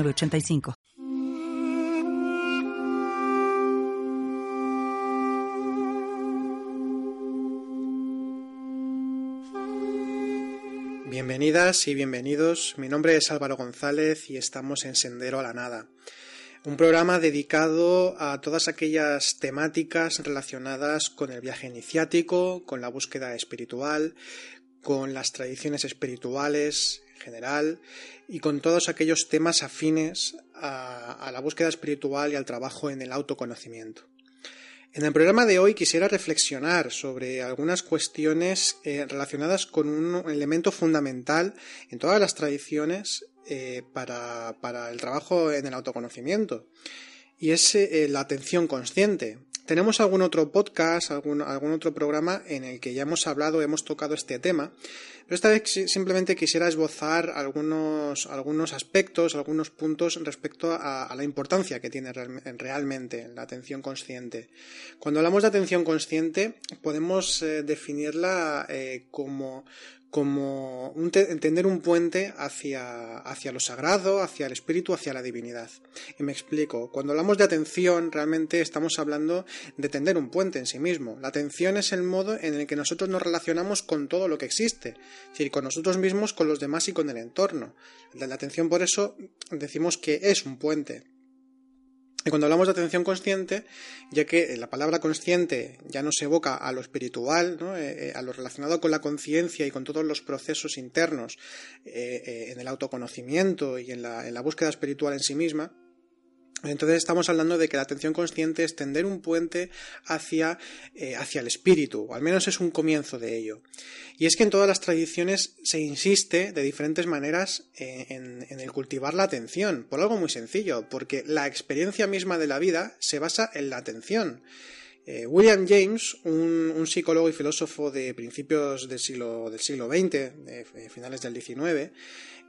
85 Bienvenidas y bienvenidos. Mi nombre es Álvaro González y estamos en Sendero a la Nada. Un programa dedicado a todas aquellas temáticas relacionadas con el viaje iniciático, con la búsqueda espiritual, con las tradiciones espirituales, general y con todos aquellos temas afines a, la búsqueda espiritual y al trabajo en el autoconocimiento. En el programa de hoy quisiera reflexionar sobre algunas cuestiones eh, relacionadas con un elemento fundamental en todas las tradiciones eh, para, el trabajo en el autoconocimiento y es eh, la atención consciente. Tenemos algún otro podcast, algún, algún otro programa en el que ya hemos hablado, hemos tocado este tema, pero esta vez simplemente quisiera esbozar algunos, algunos aspectos, algunos puntos respecto a, la importancia que tiene realmente la atención consciente. Cuando hablamos de atención consciente, podemos eh, definirla eh, como, como entender un puente hacia, hacia lo sagrado, hacia el espíritu, hacia la divinidad. Y me explico. Cuando hablamos de atención, realmente estamos hablando de tender un puente en sí mismo. La atención es el modo en el que nosotros nos relacionamos con todo lo que existe, es decir, con nosotros mismos, con los demás y con el entorno. La atención, por eso, decimos que es un puente. Y cuando hablamos de atención consciente, ya que la palabra consciente ya no se evoca a lo espiritual, eh, eh, a lo relacionado con la conciencia y con todos los procesos internos eh, en el autoconocimiento y en la búsqueda espiritual en sí misma, entonces estamos hablando de que la atención consciente es tender un puente hacia, eh, hacia el espíritu, o al menos es un comienzo de ello. Y es que en todas las tradiciones se insiste de diferentes maneras eh, en, el cultivar la atención, por algo muy sencillo, porque la experiencia misma de la vida se basa en la atención. Eh, William James, un, psicólogo y filósofo de principios del siglo, del siglo XX, de finales del XIX,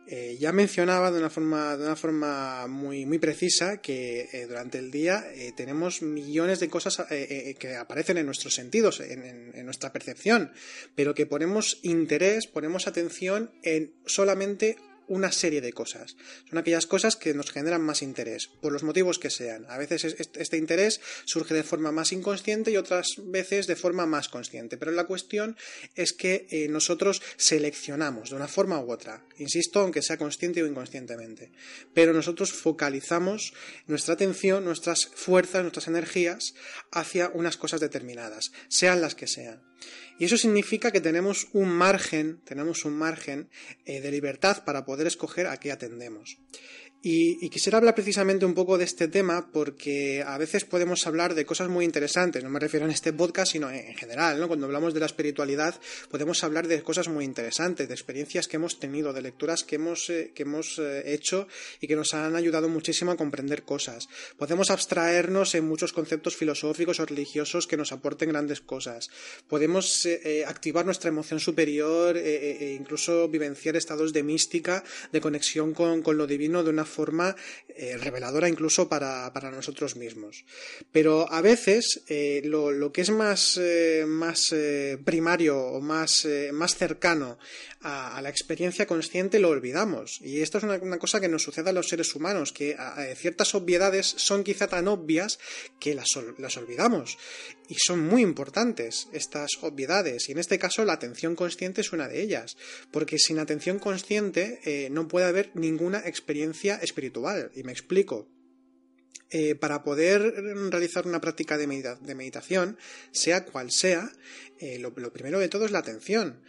eh, ya mencionaba de una forma, de una forma muy, muy precisa que eh, durante el día eh, tenemos millones de cosas que aparecen en nuestros sentidos, en, nuestra percepción, pero que ponemos interés, ponemos atención en solamente una serie de cosas. Son aquellas cosas que nos generan más interés, por los motivos que sean. A veces este interés surge de forma más inconsciente y otras veces de forma más consciente. Pero la cuestión es que eh, nosotros seleccionamos de una forma u otra, insisto, aunque sea consciente o inconscientemente. Pero nosotros focalizamos nuestra atención, nuestras fuerzas, nuestras energías hacia unas cosas determinadas, sean las que sean. Y eso significa que tenemos un margen, tenemos un margen eh, de libertad para poder escoger a qué atendemos. Y, quisiera hablar precisamente un poco de este tema porque a veces podemos hablar de cosas muy interesantes, no me refiero en este podcast, sino en general, ¿no? Cuando hablamos de la espiritualidad podemos hablar de cosas muy interesantes, de experiencias que hemos tenido, de lecturas que hemos, eh, que hemos eh, hecho y que nos han ayudado muchísimo a comprender cosas. Podemos abstraernos en muchos conceptos filosóficos o religiosos que nos aporten grandes cosas. Podemos eh, activar nuestra emoción superior e incluso vivenciar estados de mística, de conexión con, con lo divino de una forma eh, reveladora incluso para, nosotros mismos. Pero a veces eh, lo, que es más, eh, más primario o más, más cercano a, la experiencia consciente lo olvidamos. Y esto es una, cosa que nos sucede a los seres humanos, que ciertas obviedades son quizá tan obvias que las, las olvidamos. Y son muy importantes estas obviedades. Y en este caso la atención consciente es una de ellas. Porque sin atención consciente no puede haber ninguna experiencia espiritual. Y me explico. Eh, para poder realizar una práctica de, meditación, sea cual sea, eh, lo, primero de todo es la atención.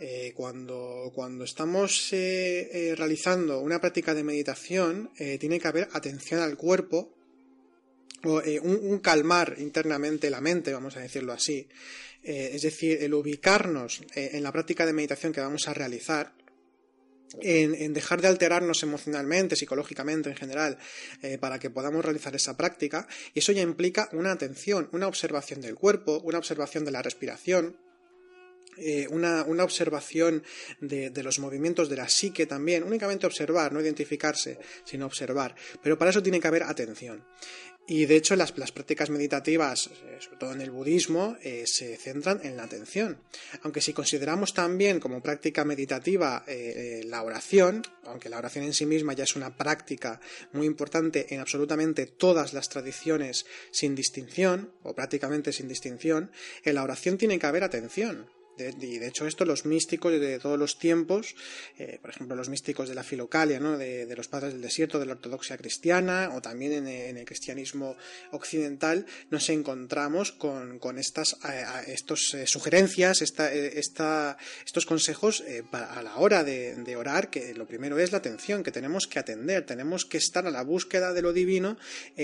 Eh, cuando, cuando, estamos realizando una práctica de meditación, tiene que haber atención al cuerpo, o un, calmar internamente la mente, vamos a decirlo así. es decir, el ubicarnos en la práctica de meditación que vamos a realizar en, dejar de alterarnos emocionalmente, psicológicamente en general, eh, para que podamos realizar esa práctica. Y eso ya implica una atención, una observación del cuerpo, una observación de la respiración, eh, una, observación de, de, los movimientos de la psique también, únicamente observar, no identificarse, sino observar. Pero para eso tiene que haber atención. Y de hecho las, prácticas meditativas, eh, sobre todo en el budismo, eh, se centran en la atención. Aunque si consideramos también como práctica meditativa la oración, aunque la oración en sí misma ya es una práctica muy importante en absolutamente todas las tradiciones sin distinción, o prácticamente sin distinción, en la oración tiene que haber atención y de hecho esto los místicos de todos los tiempos, eh, por ejemplo los místicos de la filocalia, ¿no? de, los padres del desierto, de la ortodoxia cristiana o también en, el cristianismo occidental, nos encontramos con, estas estos, eh, sugerencias, esta, eh, esta, estos consejos a la hora de, orar, que lo primero es la atención, que tenemos que atender, tenemos que estar a la búsqueda de lo divino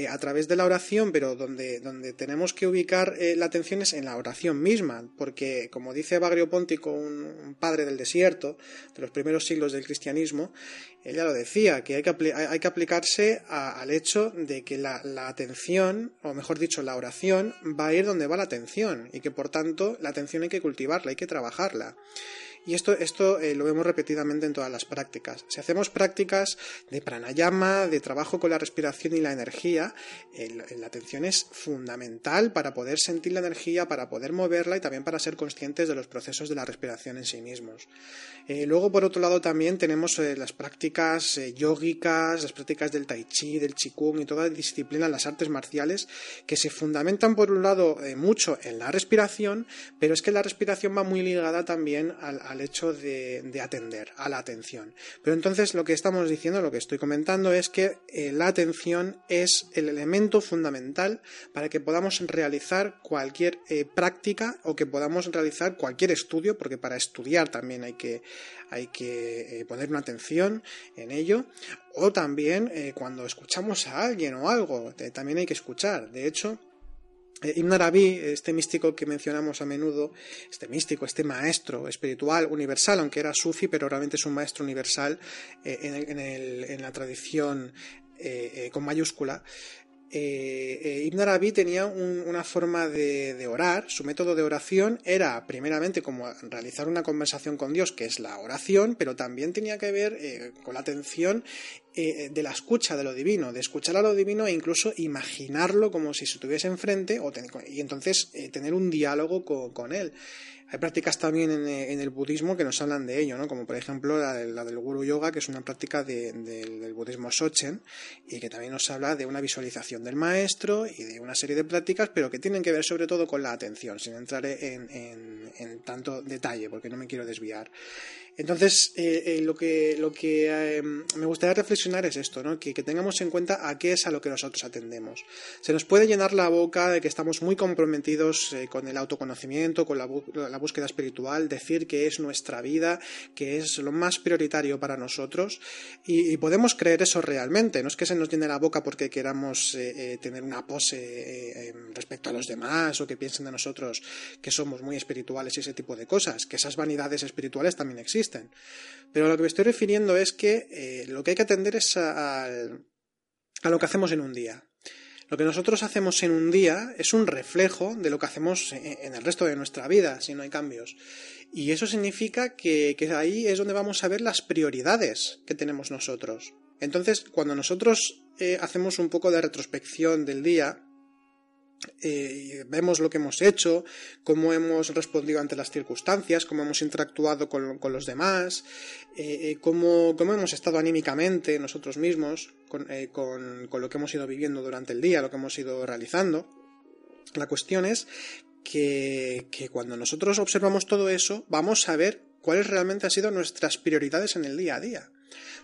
a través de la oración, pero donde, donde tenemos que ubicar la atención es en la oración misma, porque como dice Bagrio Póntico, un, padre del desierto, de los primeros siglos del cristianismo, ella lo decía, que hay que, hay que aplicarse al hecho de que la, la, atención, o mejor dicho, la oración, va a ir donde va la atención, y que por tanto la atención hay que cultivarla, hay que trabajarla. Y esto, esto eh, lo vemos repetidamente en todas las prácticas. Si hacemos prácticas de pranayama, de trabajo con la respiración y la energía, la atención es fundamental para poder sentir la energía, para poder moverla y también para ser conscientes de los procesos de la respiración en sí mismos. Eh, luego, por otro lado, también tenemos eh, las prácticas yógicas, las prácticas del tai chi, del qigong y toda disciplina, las artes marciales, que se fundamentan, por un lado, mucho en la respiración, pero es que la respiración va muy ligada también al hecho de, atender, a la atención. Pero entonces lo que estamos diciendo, lo que estoy comentando es que eh, la atención es el elemento fundamental para que podamos realizar cualquier eh, práctica o que podamos realizar cualquier estudio, porque para estudiar también hay que, hay que eh, poner una atención en ello. O también cuando escuchamos a alguien o algo, también hay que escuchar. De hecho, Ibn Arabi, este místico que mencionamos a menudo, este místico, este maestro espiritual universal, aunque era sufi, pero realmente es un maestro universal eh, en, la tradición eh, con mayúscula, eh, Ibn Arabi tenía una forma de, orar, su método de oración era primeramente como realizar una conversación con Dios, que es la oración, pero también tenía que ver con la atención eh, de la escucha de lo divino, de escuchar a lo divino e incluso imaginarlo como si se estuviese enfrente o y entonces eh, tener un diálogo con, él. Hay prácticas también eh, en, el budismo que nos hablan de ello, ¿no? como por ejemplo la, del Guru Yoga, que es una práctica del budismo Sochen y que también nos habla de una visualización del maestro y de una serie de prácticas, pero que tienen que ver sobre todo con la atención, sin entrar en, en tanto detalle, porque no me quiero desviar. Entonces, eh, eh, lo que, eh, me gustaría reflexionar es esto, ¿no? Que, tengamos en cuenta a qué es a lo que nosotros atendemos. Se nos puede llenar la boca de que estamos muy comprometidos con el autoconocimiento, con la, búsqueda espiritual, decir que es nuestra vida, que es lo más prioritario para nosotros, y, podemos creer eso realmente. No es que se nos llene la boca porque queramos tener una pose respecto a los demás o que piensen de nosotros que somos muy espirituales y ese tipo de cosas, que esas vanidades espirituales también existen pero a lo que me estoy refiriendo es que eh, lo que hay que atender es a, a lo que hacemos en un día. Lo que nosotros hacemos en un día es un reflejo de lo que hacemos en el resto de nuestra vida, si no hay cambios. Y eso significa que, ahí es donde vamos a ver las prioridades que tenemos nosotros. Entonces, cuando nosotros eh, hacemos un poco de retrospección del día, eh, vemos lo que hemos hecho, cómo hemos respondido ante las circunstancias, cómo hemos interactuado con, los demás, eh, eh, cómo, hemos estado anímicamente nosotros mismos con, lo que hemos ido viviendo durante el día, lo que hemos ido realizando. La cuestión es que, que cuando nosotros observamos todo eso, vamos a ver cuáles realmente han sido nuestras prioridades en el día a día.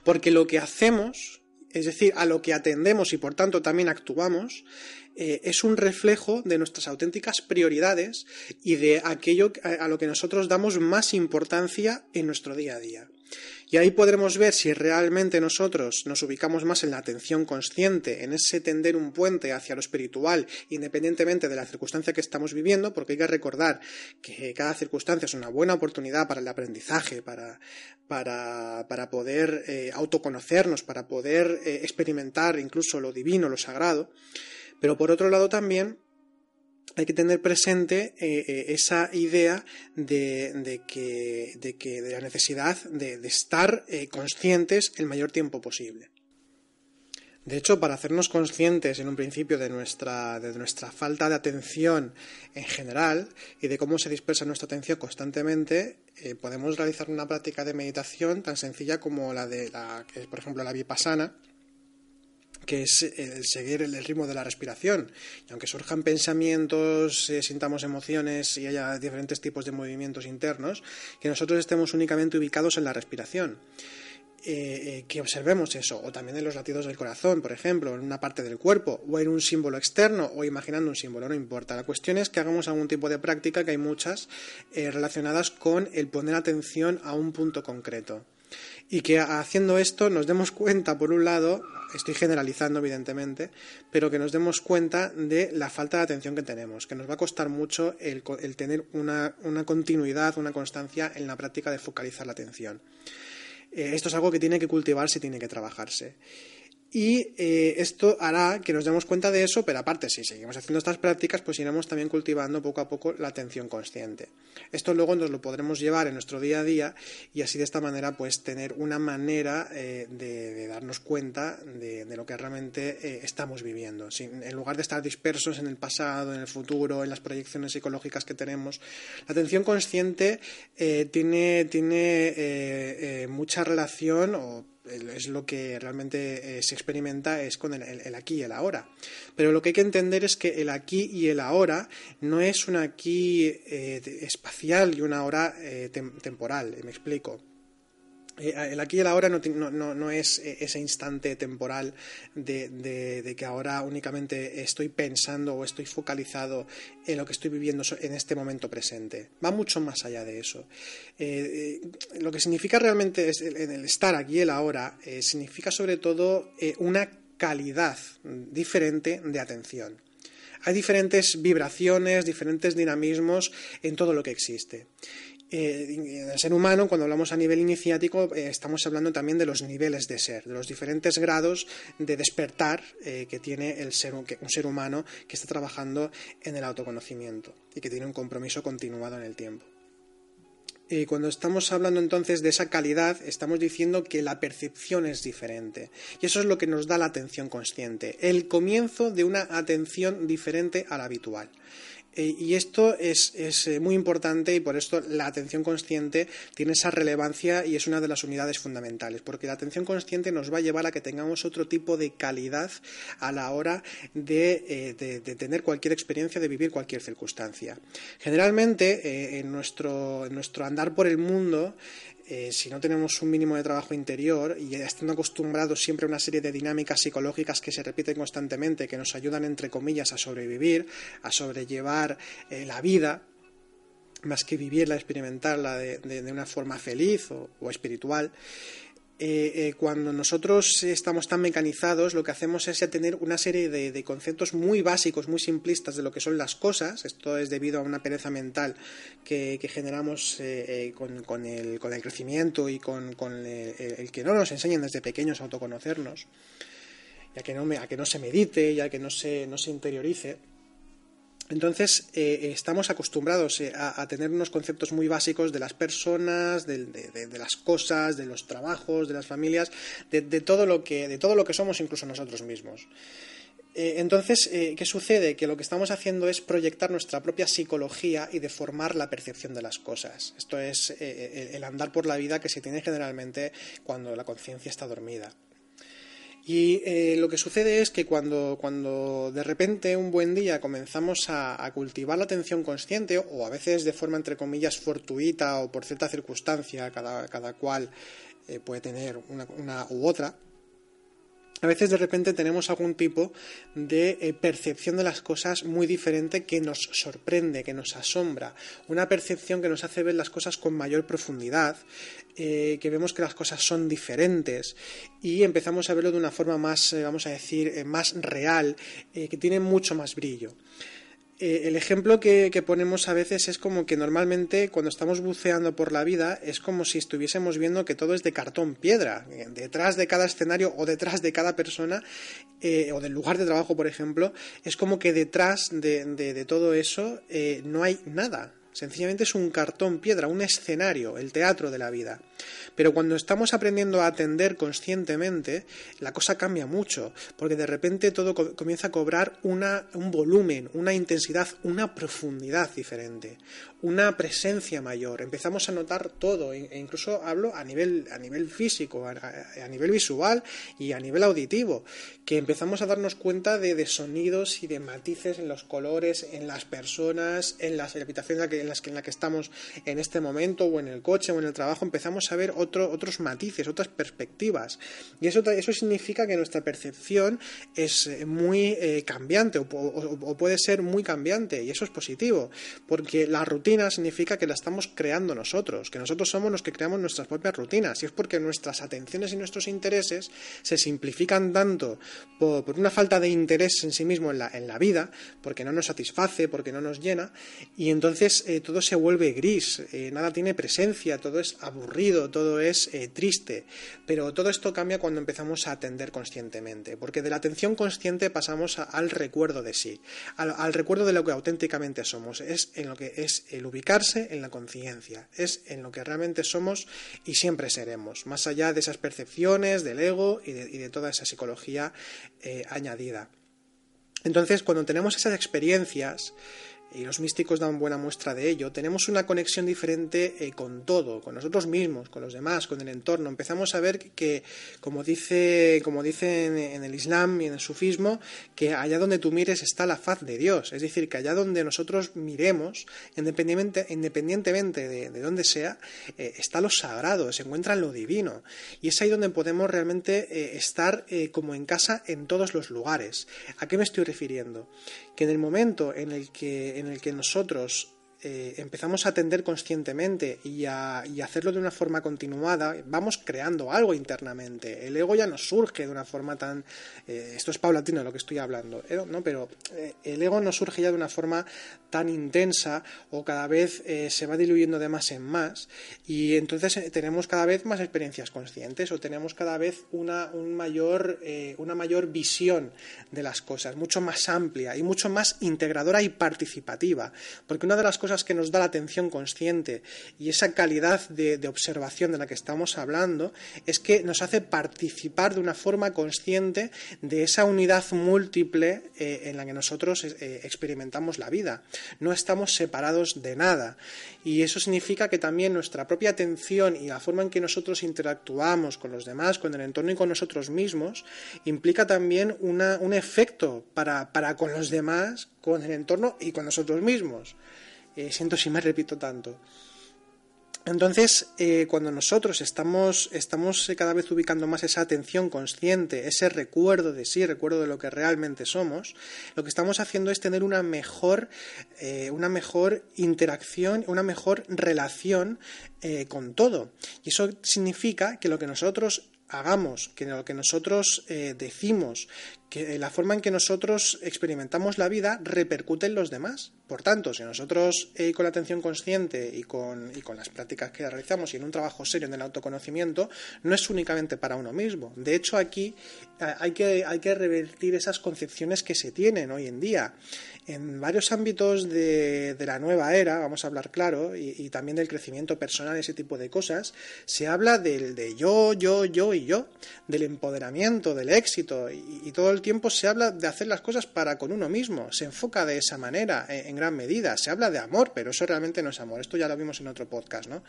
Porque lo que hacemos, es decir, a lo que atendemos y por tanto también actuamos, eh, es un reflejo de nuestras auténticas prioridades y de aquello a, lo que nosotros damos más importancia en nuestro día a día. Y ahí podremos ver si realmente nosotros nos ubicamos más en la atención consciente, en ese tender un puente hacia lo espiritual, independientemente de la circunstancia que estamos viviendo, porque hay que recordar que cada circunstancia es una buena oportunidad para el aprendizaje, para, para, poder eh, autoconocernos, para poder eh, experimentar incluso lo divino, lo sagrado. Pero por otro lado también hay que tener presente eh, eh, esa idea de, que, de, la necesidad de, estar eh, conscientes el mayor tiempo posible. De hecho, para hacernos conscientes en un principio de nuestra, de nuestra falta de atención en general y de cómo se dispersa nuestra atención constantemente, podemos realizar una práctica de meditación tan sencilla como la de la, que por ejemplo, la vipassana, que es el seguir el ritmo de la respiración. Y aunque surjan pensamientos, eh, sintamos emociones y haya diferentes tipos de movimientos internos, que nosotros estemos únicamente ubicados en la respiración. Eh, eh, que observemos eso, o también en los latidos del corazón, por ejemplo, en una parte del cuerpo, o en un símbolo externo, o imaginando un símbolo, no importa. La cuestión es que hagamos algún tipo de práctica, que hay muchas, relacionadas con el poner atención a un punto concreto y que haciendo esto nos demos cuenta, por un lado, estoy generalizando evidentemente, pero que nos demos cuenta de la falta de atención que tenemos, que nos va a costar mucho el, tener una, continuidad, una constancia en la práctica de focalizar la atención. Eh, esto es algo que tiene que cultivarse y tiene que trabajarse. Y eh, esto hará que nos demos cuenta de eso, pero aparte, si seguimos haciendo estas prácticas, pues iremos también cultivando poco a poco la atención consciente. Esto luego nos lo podremos llevar en nuestro día a día y así de esta manera, pues tener una manera eh, de, darnos cuenta de, lo que realmente eh, estamos viviendo. en lugar de estar dispersos en el pasado, en el futuro, en las proyecciones psicológicas que tenemos, la atención consciente tiene, tiene mucha relación o es lo que realmente eh, se experimenta es con el, aquí y el ahora. Pero lo que hay que entender es que el aquí y el ahora no es un aquí eh, espacial y una hora eh, temporal, me explico. Eh, el aquí y el ahora no, es eh, ese instante temporal de, que ahora únicamente estoy pensando o estoy focalizado en lo que estoy viviendo en este momento presente. Va mucho más allá de eso. Eh, lo que significa realmente es el estar aquí y el ahora significa sobre todo una calidad diferente de atención. Hay diferentes vibraciones, diferentes dinamismos en todo lo que existe. Eh, el ser humano, cuando hablamos a nivel iniciático, eh, estamos hablando también de los niveles de ser, de los diferentes grados de despertar eh, que tiene el ser, un ser humano que está trabajando en el autoconocimiento y que tiene un compromiso continuado en el tiempo. Y cuando estamos hablando entonces de esa calidad, estamos diciendo que la percepción es diferente. Y eso es lo que nos da la atención consciente, el comienzo de una atención diferente a la habitual. Eh, y esto es, eh, muy importante y por esto la atención consciente tiene esa relevancia y es una de las unidades fundamentales, porque la atención consciente nos va a llevar a que tengamos otro tipo de calidad a la hora de, eh, tener cualquier experiencia, de vivir cualquier circunstancia. Generalmente, en, nuestro, en nuestro andar por el mundo, eh, si no tenemos un mínimo de trabajo interior y estando acostumbrados siempre a una serie de dinámicas psicológicas que se repiten constantemente, que nos ayudan, entre comillas, a sobrevivir, a sobrellevar eh, la vida, más que vivirla, experimentarla de, una forma feliz o espiritual, eh, eh, cuando nosotros estamos tan mecanizados, lo que hacemos es tener una serie de, conceptos muy básicos, muy simplistas de lo que son las cosas. Esto es debido a una pereza mental que, generamos eh, con, el, crecimiento y con, el, que no nos enseñen desde pequeños a autoconocernos, ya que no, a que no se medite, ya que no se, no se interiorice. Entonces, eh, estamos acostumbrados eh, a, tener unos conceptos muy básicos de las personas, de, las cosas, de los trabajos, de las familias, de, todo, lo que, de todo lo que somos incluso nosotros mismos. Eh, entonces, ¿qué sucede? Que lo que estamos haciendo es proyectar nuestra propia psicología y deformar la percepción de las cosas. Esto es el andar por la vida que se tiene generalmente cuando la conciencia está dormida. Y eh, lo que sucede es que cuando, cuando de repente un buen día comenzamos a, cultivar la atención consciente, o a veces de forma entre comillas fortuita o por cierta circunstancia, cada, cada cual eh, puede tener una, u otra, a veces de repente tenemos algún tipo de eh, percepción de las cosas muy diferente que nos sorprende, que nos asombra, una percepción que nos hace ver las cosas con mayor profundidad, eh, que vemos que las cosas son diferentes y empezamos a verlo de una forma más, eh, vamos a decir, más real, que tiene mucho más brillo. Eh, el ejemplo que, ponemos a veces es como que normalmente cuando estamos buceando por la vida es como si estuviésemos viendo que todo es de cartón piedra. Eh, detrás de cada escenario o detrás de cada persona eh, o del lugar de trabajo, por ejemplo, es como que detrás de, todo eso no hay nada. Sencillamente es un cartón piedra, un escenario, el teatro de la vida. Pero cuando estamos aprendiendo a atender conscientemente, la cosa cambia mucho, porque de repente todo comienza a cobrar una, un volumen, una intensidad, una profundidad diferente, una presencia mayor. Empezamos a notar todo, e, e incluso hablo a nivel, a nivel físico, a, nivel visual y a nivel auditivo, que empezamos a darnos cuenta de, sonidos y de matices en los colores, en las personas, en las habitaciones en las que, en la que estamos en este momento, o en el coche, o en el trabajo, empezamos a ver otros matices, otras perspectivas. Y eso, eso significa que nuestra percepción es eh, muy eh, cambiante o, puede ser muy cambiante y eso es positivo, porque la rutina significa que la estamos creando nosotros, que nosotros somos los que creamos nuestras propias rutinas y es porque nuestras atenciones y nuestros intereses se simplifican tanto por, una falta de interés en sí mismo en la, en la, vida, porque no nos satisface, porque no nos llena y entonces eh, todo se vuelve gris, nada tiene presencia, todo es aburrido, todo es eh, triste, pero todo esto cambia cuando empezamos a atender conscientemente, porque de la atención consciente pasamos al recuerdo de sí, al, recuerdo de lo que auténticamente somos, es en lo que es el ubicarse en la conciencia, es en lo que realmente somos y siempre seremos, más allá de esas percepciones, del ego y de, toda esa psicología eh, añadida. Entonces, cuando tenemos esas experiencias, y los místicos dan buena muestra de ello, tenemos una conexión diferente eh, con todo, con nosotros mismos, con los demás, con el entorno. Empezamos a ver que, como dice, como dicen en, el Islam y en el sufismo, que allá donde tú mires está la faz de Dios. Es decir, que allá donde nosotros miremos, independientemente, independientemente de, de dónde sea, eh, está lo sagrado, se encuentra lo divino. Y es ahí donde podemos realmente eh, estar como en casa en todos los lugares. ¿A qué me estoy refiriendo? Que en el momento en el que en el que nosotros eh, empezamos a atender conscientemente y a, hacerlo de una forma continuada, vamos creando algo internamente. El ego ya no surge de una forma tan... Eh, esto es paulatino lo que estoy hablando, ¿eh? ¿no? pero el ego no surge ya de una forma tan intensa o cada vez se va diluyendo de más en más y entonces tenemos cada vez más experiencias conscientes o tenemos cada vez una, un mayor, una mayor visión de las cosas, mucho más amplia y mucho más integradora y participativa. Porque una de las cosas que nos da la atención consciente y esa calidad de, observación de la que estamos hablando es que nos hace participar de una forma consciente de esa unidad múltiple eh, en la que nosotros eh, experimentamos la vida. No estamos separados de nada y eso significa que también nuestra propia atención y la forma en que nosotros interactuamos con los demás, con el entorno y con nosotros mismos implica también un efecto para, para con los demás, con el entorno y con nosotros mismos. Eh, siento si me repito tanto. Entonces, eh, cuando nosotros estamos, estamos cada vez ubicando más esa atención consciente, ese recuerdo de sí, recuerdo de lo que realmente somos, lo que estamos haciendo es tener una mejor, eh, una mejor interacción, una mejor relación con todo. Y eso significa que lo que nosotros hagamos, que lo que nosotros decimos, que la forma en que nosotros experimentamos la vida repercute en los demás. Por tanto, si nosotros eh, con la atención consciente y con, y con las prácticas que realizamos y en un trabajo serio en el autoconocimiento, no es únicamente para uno mismo. De hecho, aquí eh, hay que, hay que revertir esas concepciones que se tienen hoy en día. En varios ámbitos de, la nueva era, vamos a hablar claro, y, también del crecimiento personal, ese tipo de cosas, se habla del de yo, yo, yo y yo, del empoderamiento, del éxito, y, todo el tiempo se habla de hacer las cosas para con uno mismo, se enfoca de esa manera, eh, en, gran medida, se habla de amor, pero eso realmente no es amor, esto ya lo vimos en otro podcast, ¿no?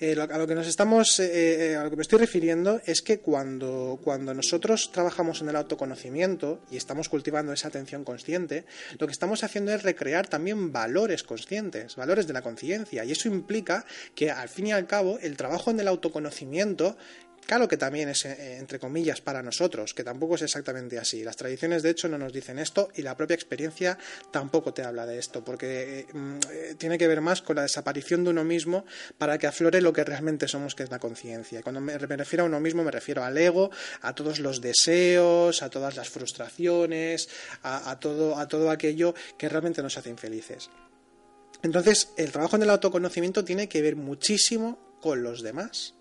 Eh, a lo que nos estamos, eh, a lo que me estoy refiriendo es que cuando, cuando nosotros trabajamos en el autoconocimiento y estamos cultivando esa atención consciente, lo que estamos estamos haciendo es recrear también valores conscientes, valores de la conciencia. Y eso implica que, al fin y al cabo, el trabajo en el autoconocimiento Claro que también es, eh, entre comillas, para nosotros, que tampoco es exactamente así. Las tradiciones, de hecho, no nos dicen esto y la propia experiencia tampoco te habla de esto, porque eh, mm, eh, tiene que ver más con la desaparición de uno mismo para que aflore lo que realmente somos, que es la conciencia. Cuando me, refiero a uno mismo, me refiero al ego, a todos los deseos, a todas las frustraciones, a, todo, a todo aquello que realmente nos hace infelices. Entonces, el trabajo en el autoconocimiento tiene que ver muchísimo con los demás.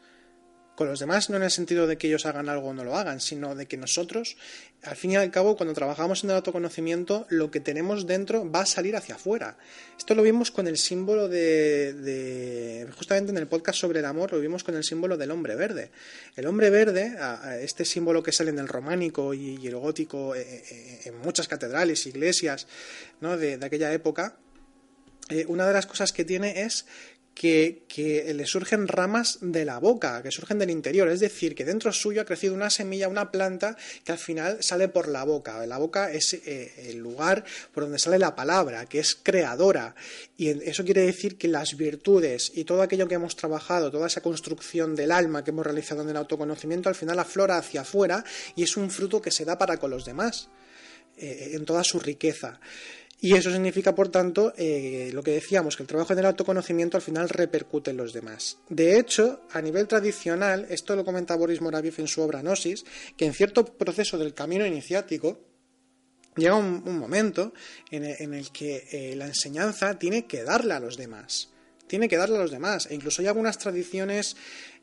Con los demás no en el sentido de que ellos hagan algo o no lo hagan, sino de que nosotros, al fin y al cabo, cuando trabajamos en el autoconocimiento, lo que tenemos dentro va a salir hacia afuera. Esto lo vimos con el símbolo de, justamente en el podcast sobre el amor, lo vimos con el símbolo del hombre verde. El hombre verde, este símbolo que sale en el románico y, el gótico eh, eh, en muchas catedrales, iglesias ¿no? de, de aquella época, eh, una de las cosas que tiene es que, le surgen ramas de la boca, que surgen del interior. Es decir, que dentro suyo ha crecido una semilla, una planta que al final sale por la boca. La boca es eh, el lugar por donde sale la palabra, que es creadora. Y eso quiere decir que las virtudes y todo aquello que hemos trabajado, toda esa construcción del alma que hemos realizado en el autoconocimiento, al final aflora hacia afuera y es un fruto que se da para con los demás, eh, en toda su riqueza. Y eso significa, por tanto, eh, lo que decíamos, que el trabajo en el autoconocimiento al final repercute en los demás. De hecho, a nivel tradicional, esto lo comenta Boris Moraviev en su obra Gnosis, que en cierto proceso del camino iniciático, llega un, momento en el, que eh, la enseñanza tiene que darle a los demás. Tiene que darle a los demás. E incluso hay algunas tradiciones,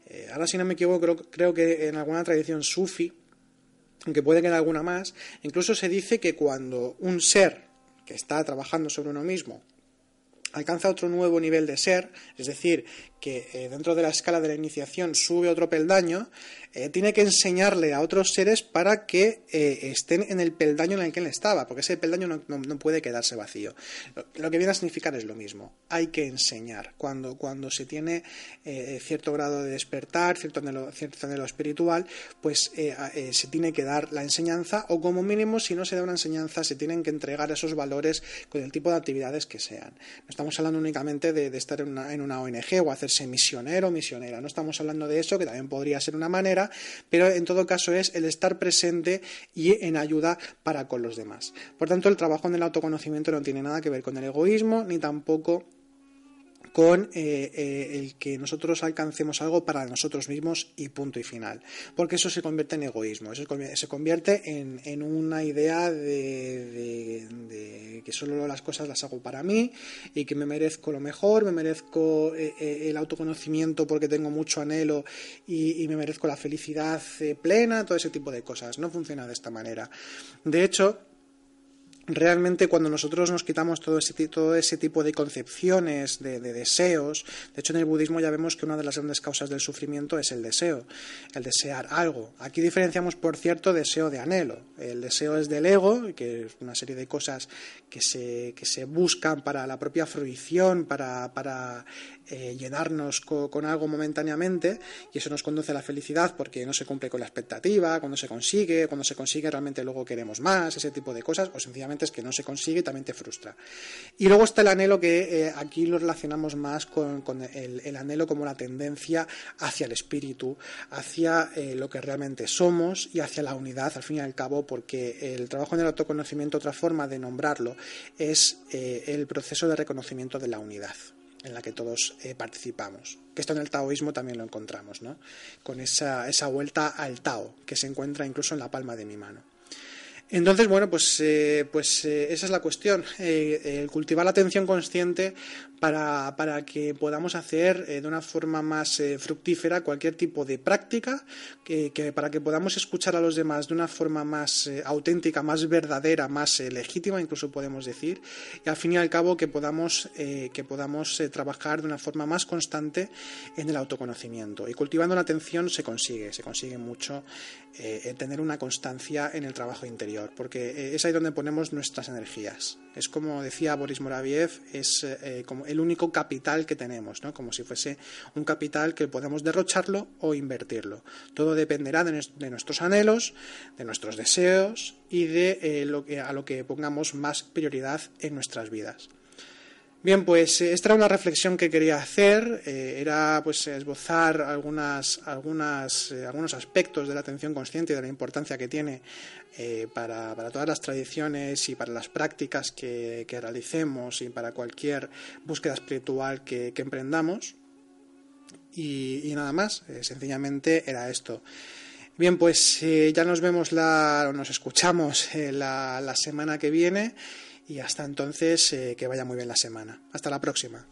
eh, ahora si no me equivoco, creo, creo que en alguna tradición sufi, aunque puede que en alguna más, incluso se dice que cuando un ser que está trabajando sobre uno mismo alcanza otro nuevo nivel de ser, es decir, que eh, dentro de la escala de la iniciación sube otro peldaño, eh, tiene que enseñarle a otros seres para que eh, estén en el peldaño en el que él estaba, porque ese peldaño no, puede quedarse vacío. Lo, que viene a significar es lo mismo, hay que enseñar. Cuando, cuando se tiene cierto grado de despertar, cierto anhelo, cierto anhelo espiritual, pues se tiene que dar la enseñanza, o como mínimo, si no se da una enseñanza, se tienen que entregar esos valores con el tipo de actividades que sean. Estamos hablando únicamente de, estar en una, en una ONG o hacer misionero o misionera. No estamos hablando de eso, que también podría ser una manera, pero en todo caso es el estar presente y en ayuda para con los demás. Por tanto, el trabajo en el autoconocimiento no tiene nada que ver con el egoísmo, ni tampoco con eh, eh, el que nosotros alcancemos algo para nosotros mismos y punto y final. Porque eso se convierte en egoísmo, eso se convierte en, una idea de, que solo las cosas las hago para mí y que me merezco lo mejor, me merezco eh, el autoconocimiento porque tengo mucho anhelo y, y me merezco la felicidad plena, todo ese tipo de cosas. No funciona de esta manera. De hecho, realmente cuando nosotros nos quitamos todo ese, todo ese tipo de concepciones, de, deseos, de hecho en el budismo ya vemos que una de las grandes causas del sufrimiento es el deseo, el desear algo. Aquí diferenciamos, por cierto, deseo de anhelo. El deseo es del ego, que es una serie de cosas que se, que se buscan para la propia fruición, para, para eh, llenarnos con algo momentáneamente y eso nos conduce a la felicidad porque no se cumple con la expectativa, cuando se consigue, cuando se consigue realmente luego queremos más, ese tipo de cosas, o sencillamente que no se consigue y también te frustra. Y luego está el anhelo que eh, aquí lo relacionamos más con, el, anhelo como la tendencia hacia el espíritu, hacia eh, lo que realmente somos y hacia la unidad, al fin y al cabo, porque el trabajo en el autoconocimiento, otra forma de nombrarlo, es el proceso de reconocimiento de la unidad en la que todos eh, participamos. Que esto en el taoísmo también lo encontramos, ¿no? Con esa, esa vuelta al Tao, que se encuentra incluso en la palma de mi mano. Entonces, bueno, pues, eh, pues eh, esa es la cuestión. el cultivar la atención consciente para, para que podamos hacer eh, de una forma más eh, fructífera cualquier tipo de práctica, que, para que podamos escuchar a los demás de una forma más eh, auténtica, más verdadera, más legítima, incluso podemos decir, y al fin y al cabo que podamos, que podamos trabajar de una forma más constante en el autoconocimiento. Y cultivando la atención se consigue, se consigue mucho tener una constancia en el trabajo interior, porque es ahí donde ponemos nuestras energías. Es como decía Boris Moraviev, es como el único capital que tenemos, ¿no? como si fuese un capital que podemos derrocharlo o invertirlo. Todo dependerá de, nuestros anhelos, de nuestros deseos y de eh, lo que, a lo que pongamos más prioridad en nuestras vidas. Bien, pues eh, esta era una reflexión que quería hacer, eh, era pues esbozar algunas, algunas, eh, algunos aspectos de la atención consciente y de la importancia que tiene para, todas las tradiciones y para las prácticas que, realicemos y para cualquier búsqueda espiritual que, emprendamos. Y, nada más, sencillamente era esto. Bien, pues ya nos vemos la, nos escuchamos la semana que viene y hasta entonces, eh, que vaya muy bien la semana. Hasta la próxima.